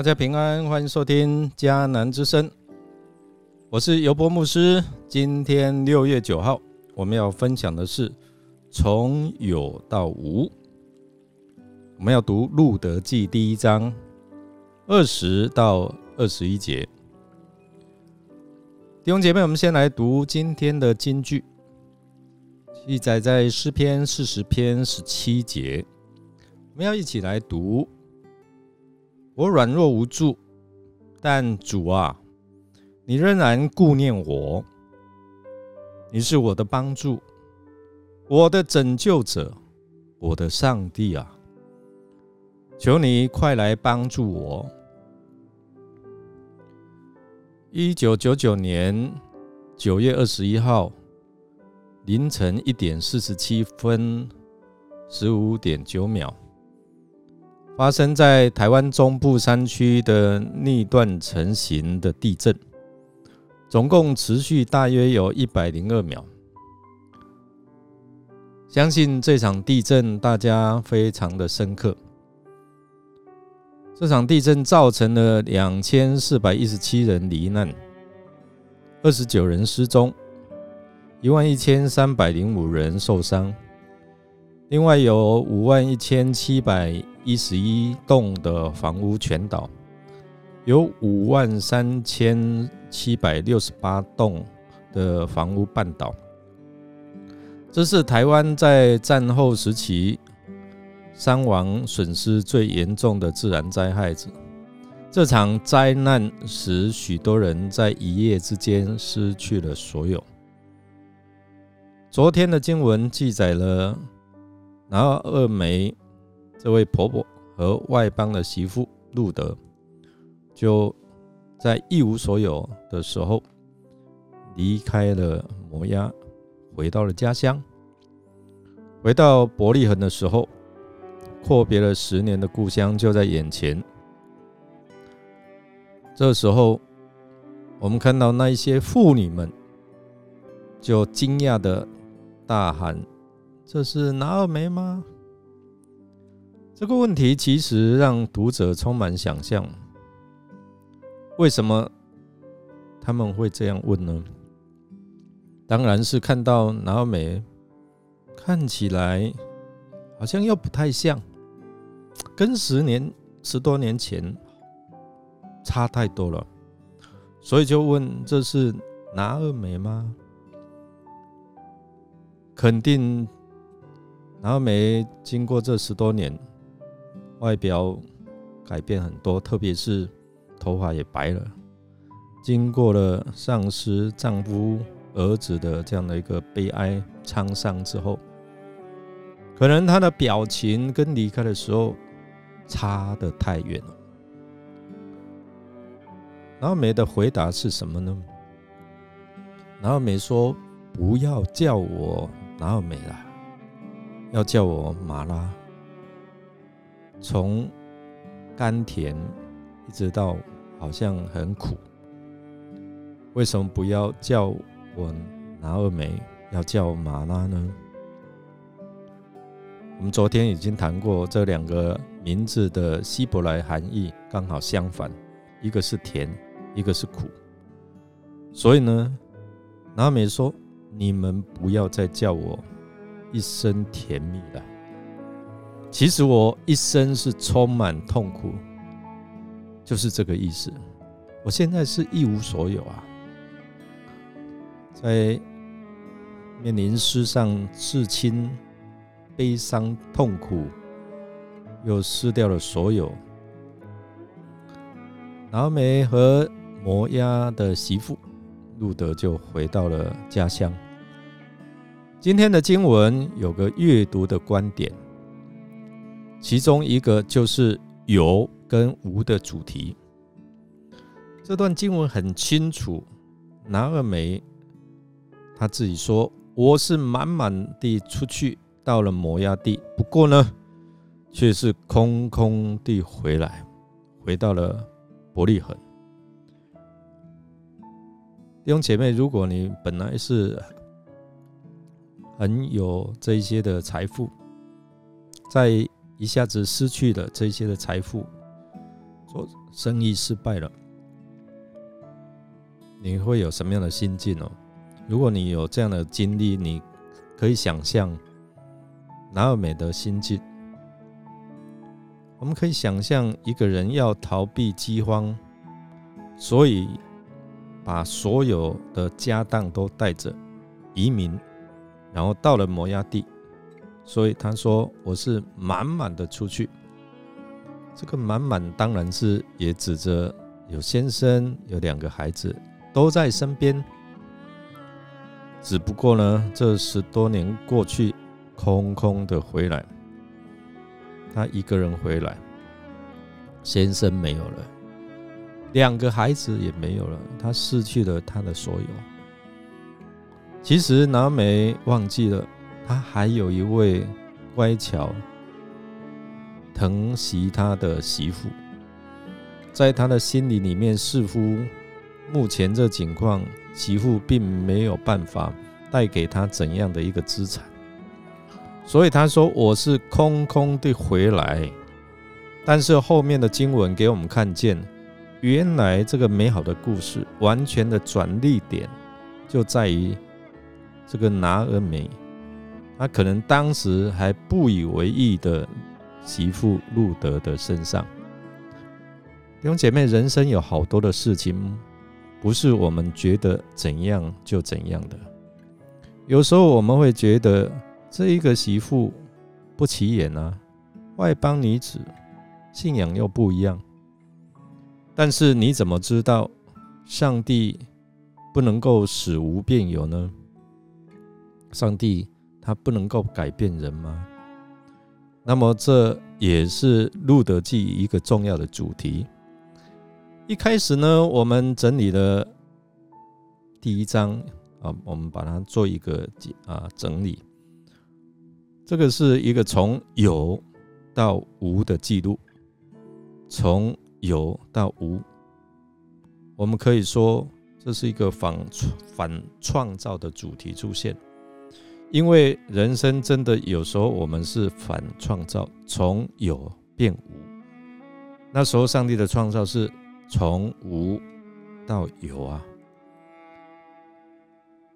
大家平安，欢迎收听迦南之声，我是尤伯牧师。今天六月九号，我们要分享的是从有到无。我们要读《路德记》第一章二十到二十一节。弟兄姐妹，我们先来读今天的金句，记载在诗篇四十篇十七节。我们要一起来读。我软弱无助，但主啊，你仍然顾念我。你是我的帮助，我的拯救者，我的上帝啊！求你快来帮助我。一九九九年九月二十一号凌晨一点四十七分十五点九秒。发生在台湾中部山区的逆断成型的地震，总共持续大约有一百零二秒。相信这场地震大家非常的深刻。这场地震造成了两千四百一十七人罹难，二十九人失踪，一万一千三百零五人受伤。另外有五万一千七百一十一栋的房屋全倒，有五万三千七百六十八栋的房屋半倒。这是台湾在战后时期伤亡损失最严重的自然灾害。这场灾难使许多人在一夜之间失去了所有。昨天的经文记载了。然后二梅这位婆婆和外邦的媳妇路德，就在一无所有的时候离开了摩押，回到了家乡。回到伯利恒的时候，阔别了十年的故乡就在眼前。这时候，我们看到那一些妇女们，就惊讶的大喊。这是拿二梅吗？这个问题其实让读者充满想象。为什么他们会这样问呢？当然是看到拿尔梅看起来好像又不太像，跟十年、十多年前差太多了，所以就问：这是拿尔梅吗？肯定。然后没经过这十多年，外表改变很多，特别是头发也白了。经过了丧失丈夫、儿子的这样的一个悲哀沧桑之后，可能她的表情跟离开的时候差得太远了。然后梅的回答是什么呢？然后梅说：“不要叫我然后梅了。”要叫我马拉，从甘甜一直到好像很苦，为什么不要叫我拿二梅，要叫马拉呢？我们昨天已经谈过这两个名字的希伯来含义，刚好相反，一个是甜，一个是苦。所以呢，拿二梅说：“你们不要再叫我。”一生甜蜜了，其实我一生是充满痛苦，就是这个意思。我现在是一无所有啊，在面临世上、至亲、悲伤、痛苦，又失掉了所有。拿梅和摩押的媳妇路德就回到了家乡。今天的经文有个阅读的观点，其中一个就是有跟无的主题。这段经文很清楚，拿二梅他自己说：“我是满满地出去到了摩崖地，不过呢，却是空空地回来，回到了伯利恒。”弟兄姐妹，如果你本来是很有这些的财富，在一下子失去了这些的财富，做生意失败了，你会有什么样的心境哦？如果你有这样的经历，你可以想象哪有美的心境。我们可以想象一个人要逃避饥荒，所以把所有的家当都带着移民，然后到了摩崖地。所以他说：“我是满满的出去。”这个满满当然是也指着有先生，有两个孩子都在身边。只不过呢，这十多年过去，空空的回来。他一个人回来，先生没有了，两个孩子也没有了，他失去了他的所有。其实拿美忘记了，他还有一位乖巧。疼惜他的媳妇，在他的心里里面，似乎目前这情况，媳妇并没有办法带给他怎样的一个资产，所以他说：“我是空空的回来。”但是后面的经文给我们看见，原来这个美好的故事完全的转捩点就在于这个拿尔美，他可能当时还不以为意的。媳妇路德的身上，弟兄姐妹，人生有好多的事情，不是我们觉得怎样就怎样的。有时候我们会觉得这一个媳妇不起眼啊，外邦女子，信仰又不一样。但是你怎么知道上帝不能够使无变有呢？上帝他不能够改变人吗？那么这也是《路德记》一个重要的主题。一开始呢，我们整理了第一章啊，我们把它做一个啊整理。这个是一个从有到无的记录，从有到无，我们可以说这是一个反反创造的主题出现。因为人生真的有时候我们是反创造，从有变无。那时候上帝的创造是从无到有啊。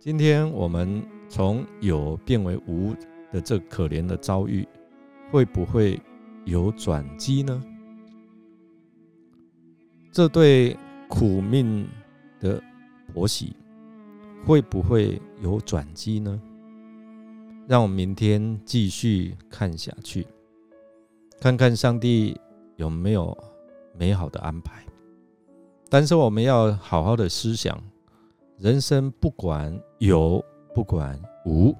今天我们从有变为无的这可怜的遭遇，会不会有转机呢？这对苦命的婆媳会不会有转机呢？让我们明天继续看下去，看看上帝有没有美好的安排。但是我们要好好的思想，人生不管有不管无，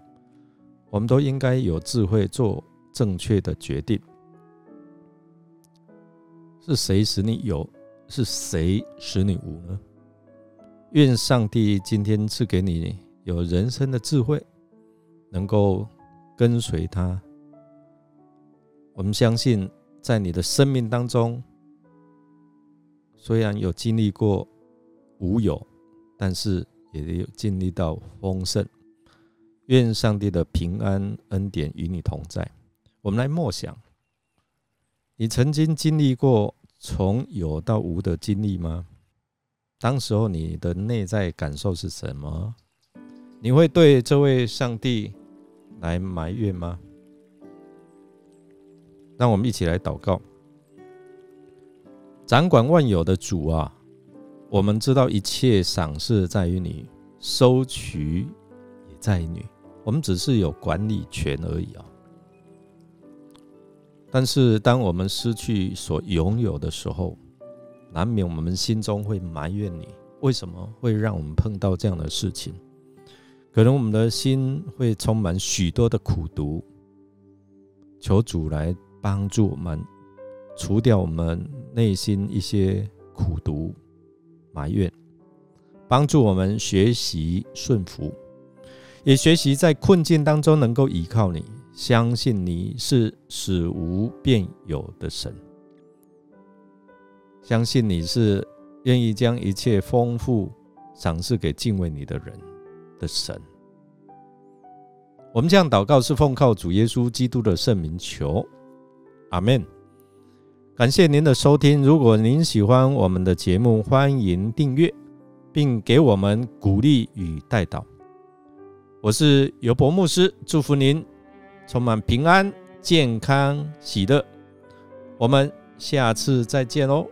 我们都应该有智慧做正确的决定。是谁使你有？是谁使你无呢？愿上帝今天赐给你有人生的智慧。能够跟随他，我们相信，在你的生命当中，虽然有经历过无有，但是也有经历到丰盛。愿上帝的平安恩典与你同在。我们来默想，你曾经经历过从有到无的经历吗？当时候你的内在感受是什么？你会对这位上帝来埋怨吗？让我们一起来祷告。掌管万有的主啊，我们知道一切赏赐在于你，收取也在于你，我们只是有管理权而已啊。但是当我们失去所拥有的时候，难免我们心中会埋怨你，为什么会让我们碰到这样的事情？可能我们的心会充满许多的苦毒，求主来帮助我们，除掉我们内心一些苦毒、埋怨，帮助我们学习顺服，也学习在困境当中能够依靠你，相信你是使无变有的神，相信你是愿意将一切丰富赏赐给敬畏你的人。的神，我们这样祷告是奉靠主耶稣基督的圣名求，阿门。感谢您的收听。如果您喜欢我们的节目，欢迎订阅，并给我们鼓励与带导。我是尤博牧师，祝福您充满平安、健康、喜乐。我们下次再见喽。